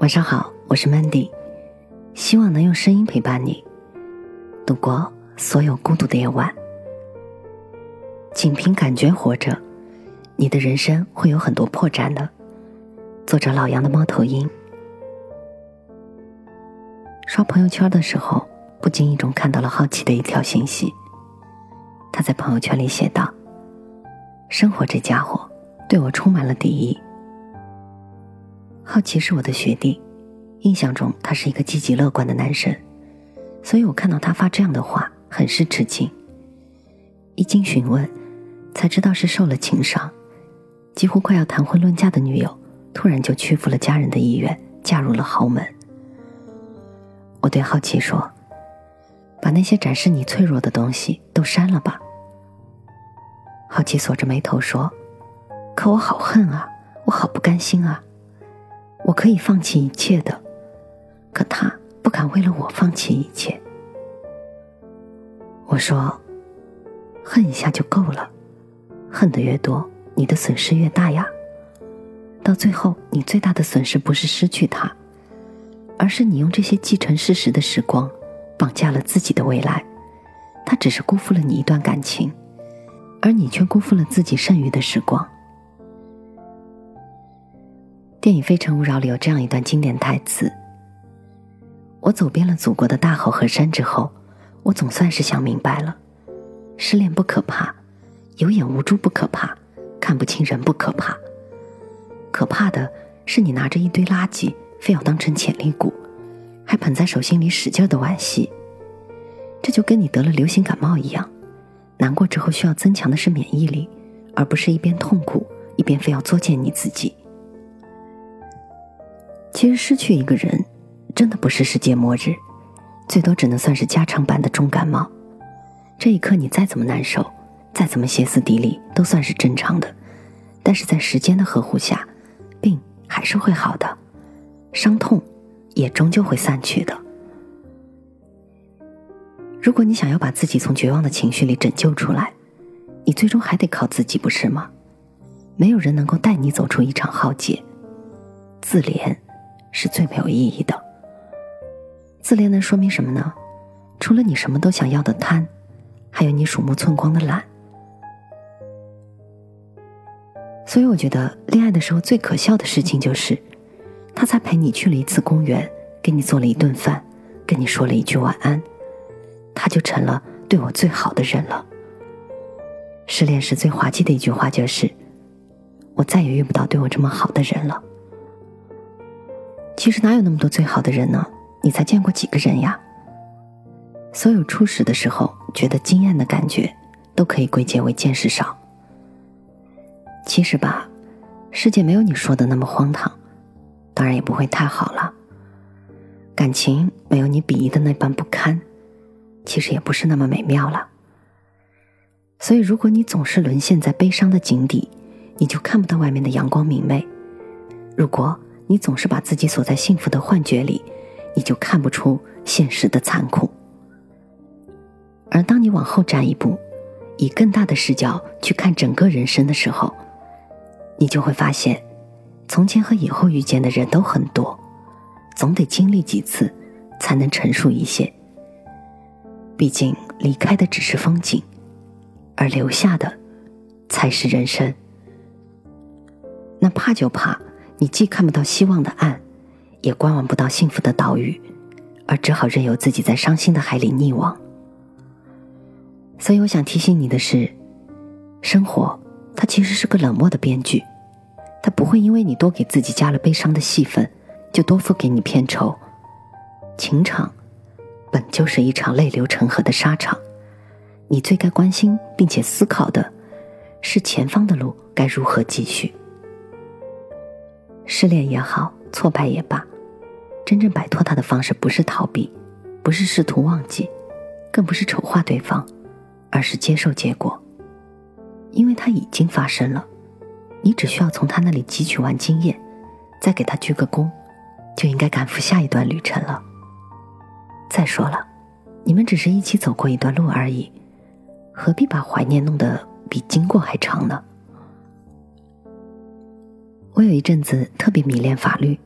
晚上好，我是 Mandy，希望能用声音陪伴你度过所有孤独的夜晚。仅凭感觉活着，你的人生会有很多破绽的。作者老杨的猫头鹰。刷朋友圈的时候，不经意中看到了好奇的一条信息。他在朋友圈里写道：“生活这家伙对我充满了敌意。”好奇是我的学弟，印象中他是一个积极乐观的男生，所以我看到他发这样的话，很是吃惊。一经询问，才知道是受了情伤，几乎快要谈婚论嫁的女友，突然就屈服了家人的意愿，嫁入了豪门。我对好奇说：“把那些展示你脆弱的东西都删了吧。”好奇锁着眉头说：“可我好恨啊，我好不甘心啊。”我可以放弃一切的，可他不敢为了我放弃一切。我说：“恨一下就够了，恨得越多，你的损失越大呀。到最后，你最大的损失不是失去他，而是你用这些既成事实的时光，绑架了自己的未来。他只是辜负了你一段感情，而你却辜负了自己剩余的时光。”电影《非诚勿扰》里有这样一段经典台词：“我走遍了祖国的大好河山之后，我总算是想明白了，失恋不可怕，有眼无珠不可怕，看不清人不可怕，可怕的是你拿着一堆垃圾，非要当成潜力股，还捧在手心里使劲的惋惜。这就跟你得了流行感冒一样，难过之后需要增强的是免疫力，而不是一边痛苦一边非要作践你自己。”其实失去一个人，真的不是世界末日，最多只能算是加长版的重感冒。这一刻你再怎么难受，再怎么歇斯底里，都算是正常的。但是在时间的呵护下，病还是会好的，伤痛也终究会散去的。如果你想要把自己从绝望的情绪里拯救出来，你最终还得靠自己，不是吗？没有人能够带你走出一场浩劫，自怜。是最没有意义的。自恋能说明什么呢？除了你什么都想要的贪，还有你鼠目寸光的懒。所以我觉得恋爱的时候最可笑的事情就是，他才陪你去了一次公园，给你做了一顿饭，跟你说了一句晚安，他就成了对我最好的人了。失恋时最滑稽的一句话就是：我再也遇不到对我这么好的人了。其实哪有那么多最好的人呢？你才见过几个人呀？所有初始的时候觉得惊艳的感觉，都可以归结为见识少。其实吧，世界没有你说的那么荒唐，当然也不会太好了。感情没有你鄙夷的那般不堪，其实也不是那么美妙了。所以，如果你总是沦陷在悲伤的井底，你就看不到外面的阳光明媚。如果你总是把自己锁在幸福的幻觉里，你就看不出现实的残酷。而当你往后站一步，以更大的视角去看整个人生的时候，你就会发现，从前和以后遇见的人都很多，总得经历几次，才能成熟一些。毕竟离开的只是风景，而留下的才是人生。那怕就怕。你既看不到希望的岸，也观望不到幸福的岛屿，而只好任由自己在伤心的海里溺亡。所以，我想提醒你的是，生活它其实是个冷漠的编剧，它不会因为你多给自己加了悲伤的戏份，就多付给你片酬。情场本就是一场泪流成河的沙场，你最该关心并且思考的，是前方的路该如何继续。失恋也好，挫败也罢，真正摆脱他的方式不是逃避，不是试图忘记，更不是丑化对方，而是接受结果。因为他已经发生了，你只需要从他那里汲取完经验，再给他鞠个躬，就应该赶赴下一段旅程了。再说了，你们只是一起走过一段路而已，何必把怀念弄得比经过还长呢？我有一阵子特别迷恋法律，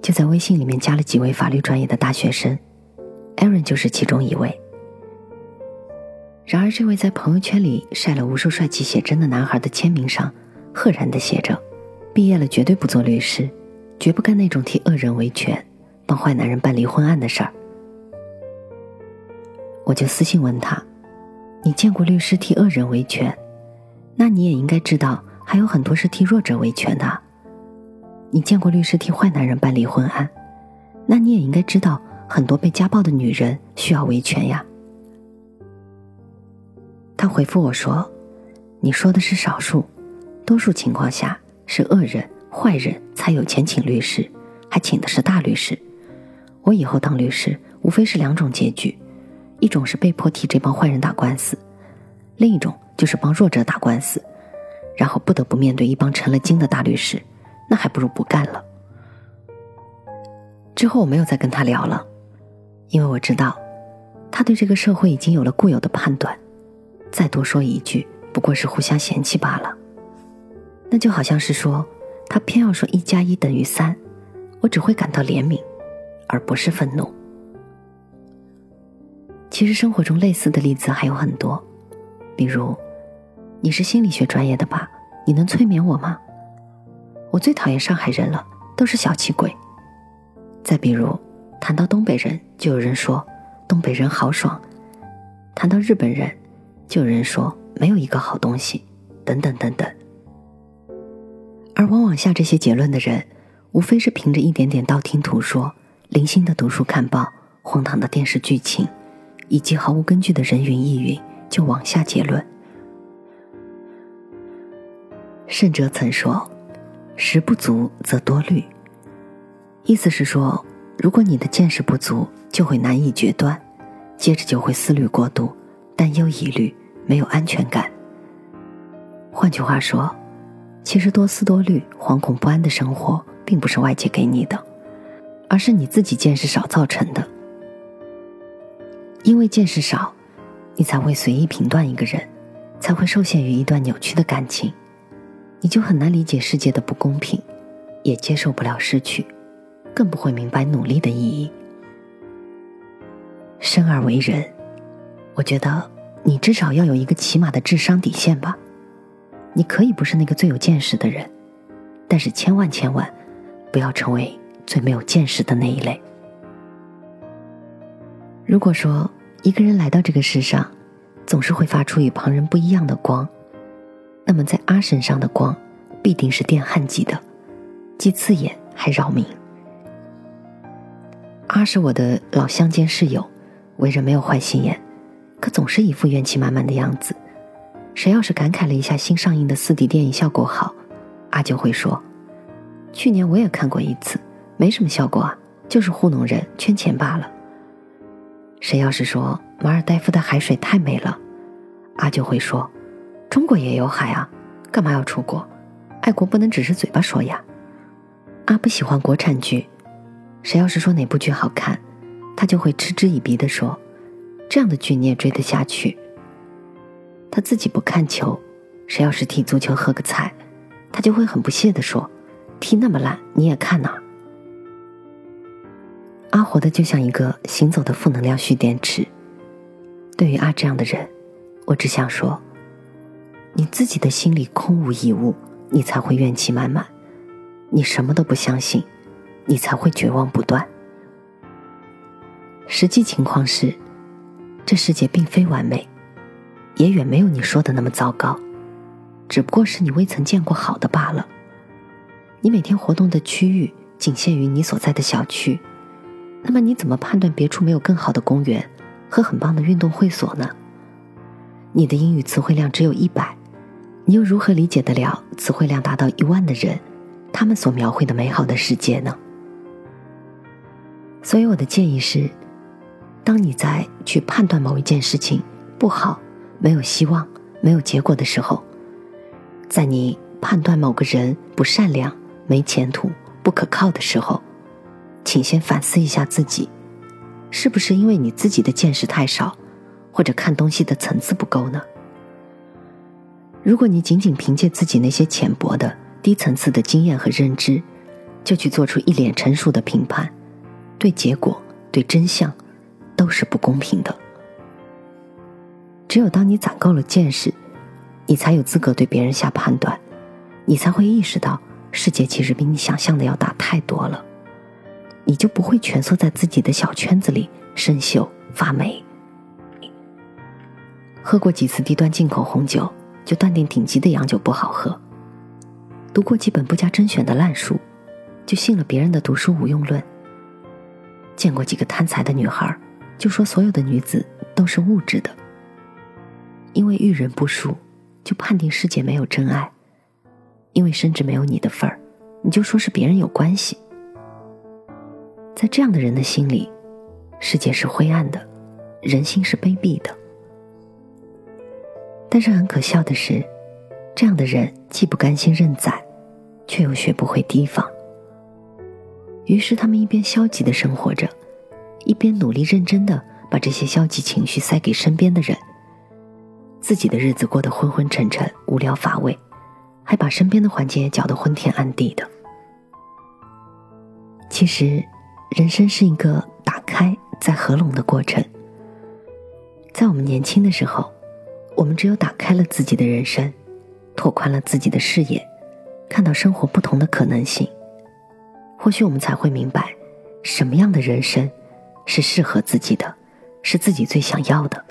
就在微信里面加了几位法律专业的大学生，Aaron 就是其中一位。然而，这位在朋友圈里晒了无数帅气写真的男孩的签名上，赫然的写着：“毕业了绝对不做律师，绝不干那种替恶人维权、帮坏男人办离婚案的事儿。”我就私信问他：“你见过律师替恶人维权？那你也应该知道，还有很多是替弱者维权的。你见过律师替坏男人办离婚案？那你也应该知道，很多被家暴的女人需要维权呀。”他回复我说：“你说的是少数，多数情况下是恶人、坏人才有钱请律师，还请的是大律师。我以后当律师，无非是两种结局：一种是被迫替这帮坏人打官司，另一种就是帮弱者打官司，然后不得不面对一帮成了精的大律师，那还不如不干了。”之后我没有再跟他聊了，因为我知道，他对这个社会已经有了固有的判断。再多说一句，不过是互相嫌弃罢了。那就好像是说，他偏要说一加一等于三，我只会感到怜悯，而不是愤怒。其实生活中类似的例子还有很多，比如，你是心理学专业的吧？你能催眠我吗？我最讨厌上海人了，都是小气鬼。再比如，谈到东北人，就有人说东北人豪爽；谈到日本人。就有人说没有一个好东西，等等等等。而往往下这些结论的人，无非是凭着一点点道听途说、零星的读书看报、荒唐的电视剧情，以及毫无根据的人云亦云，就往下结论。圣哲曾说：“识不足则多虑。”意思是说，如果你的见识不足，就会难以决断，接着就会思虑过度。担忧、疑虑，没有安全感。换句话说，其实多思多虑、惶恐不安的生活，并不是外界给你的，而是你自己见识少造成的。因为见识少，你才会随意评断一个人，才会受限于一段扭曲的感情，你就很难理解世界的不公平，也接受不了失去，更不会明白努力的意义。生而为人。我觉得你至少要有一个起码的智商底线吧。你可以不是那个最有见识的人，但是千万千万不要成为最没有见识的那一类。如果说一个人来到这个世上，总是会发出与旁人不一样的光，那么在阿身上的光必定是电焊级的，既刺眼还扰民。阿是我的老乡兼室友，为人没有坏心眼。可总是一副怨气满满的样子，谁要是感慨了一下新上映的四 D 电影效果好，阿就会说：“去年我也看过一次，没什么效果啊，就是糊弄人、圈钱罢了。”谁要是说马尔代夫的海水太美了，阿就会说：“中国也有海啊，干嘛要出国？爱国不能只是嘴巴说呀。”阿不喜欢国产剧，谁要是说哪部剧好看，他就会嗤之以鼻的说。这样的剧你也追得下去？他自己不看球，谁要是踢足球喝个彩，他就会很不屑地说：“踢那么烂你也看呐？”阿活的就像一个行走的负能量蓄电池。对于阿这样的人，我只想说：你自己的心里空无一物，你才会怨气满满；你什么都不相信，你才会绝望不断。实际情况是。这世界并非完美，也远没有你说的那么糟糕，只不过是你未曾见过好的罢了。你每天活动的区域仅限于你所在的小区，那么你怎么判断别处没有更好的公园和很棒的运动会所呢？你的英语词汇量只有一百，你又如何理解得了词汇量达到一万的人，他们所描绘的美好的世界呢？所以我的建议是。当你在去判断某一件事情不好、没有希望、没有结果的时候，在你判断某个人不善良、没前途、不可靠的时候，请先反思一下自己，是不是因为你自己的见识太少，或者看东西的层次不够呢？如果你仅仅凭借自己那些浅薄的、低层次的经验和认知，就去做出一脸成熟的评判，对结果、对真相，都是不公平的。只有当你攒够了见识，你才有资格对别人下判断，你才会意识到世界其实比你想象的要大太多了，你就不会蜷缩在自己的小圈子里生锈发霉。喝过几次低端进口红酒，就断定顶级的洋酒不好喝；读过几本不加甄选的烂书，就信了别人的读书无用论；见过几个贪财的女孩，就说所有的女子都是物质的。因为遇人不淑，就判定世界没有真爱；因为甚至没有你的份儿，你就说是别人有关系。在这样的人的心里，世界是灰暗的，人心是卑鄙的。但是很可笑的是，这样的人既不甘心认栽，却又学不会提防。于是他们一边消极的生活着，一边努力认真的把这些消极情绪塞给身边的人。自己的日子过得昏昏沉沉、无聊乏味，还把身边的环境也搅得昏天暗地的。其实，人生是一个打开再合拢的过程。在我们年轻的时候，我们只有打开了自己的人生，拓宽了自己的视野，看到生活不同的可能性，或许我们才会明白，什么样的人生是适合自己的，是自己最想要的。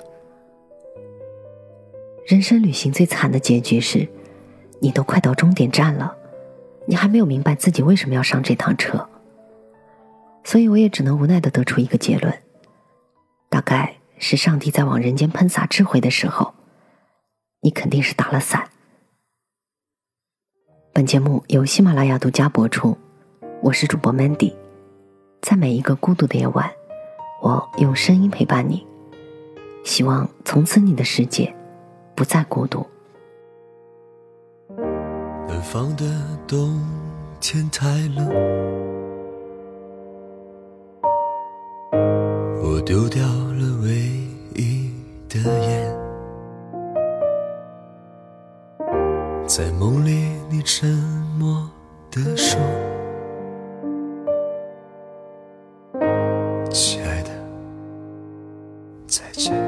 人生旅行最惨的结局是，你都快到终点站了，你还没有明白自己为什么要上这趟车。所以我也只能无奈的得出一个结论：大概是上帝在往人间喷洒智慧的时候，你肯定是打了伞。本节目由喜马拉雅独家播出，我是主播 Mandy，在每一个孤独的夜晚，我用声音陪伴你，希望从此你的世界。不再孤独。南方的冬天太冷，我丢掉了唯再见。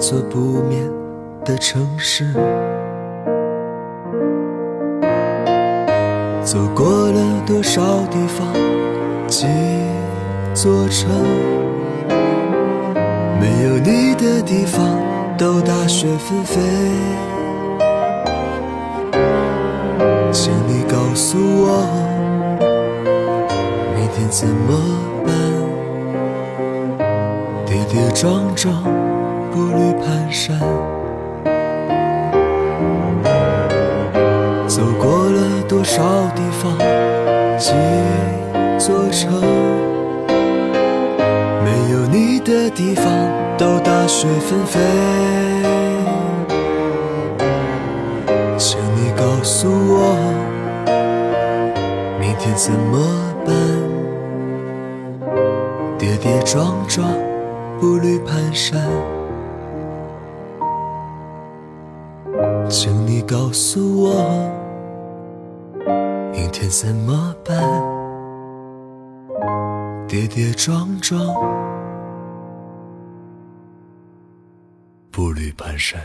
座不眠的城市。走过了多少地方，几座城，没有你的地方都大雪纷飞。请你告诉我，明天怎么办？跌跌撞撞，步履蹒跚，走过了多少地方，几座城，没有你的地方都大雪纷飞。请你告诉我，明天怎么办？跌跌撞撞，步履蹒跚，请你告诉我，明天怎么办？跌跌撞撞，步履蹒跚。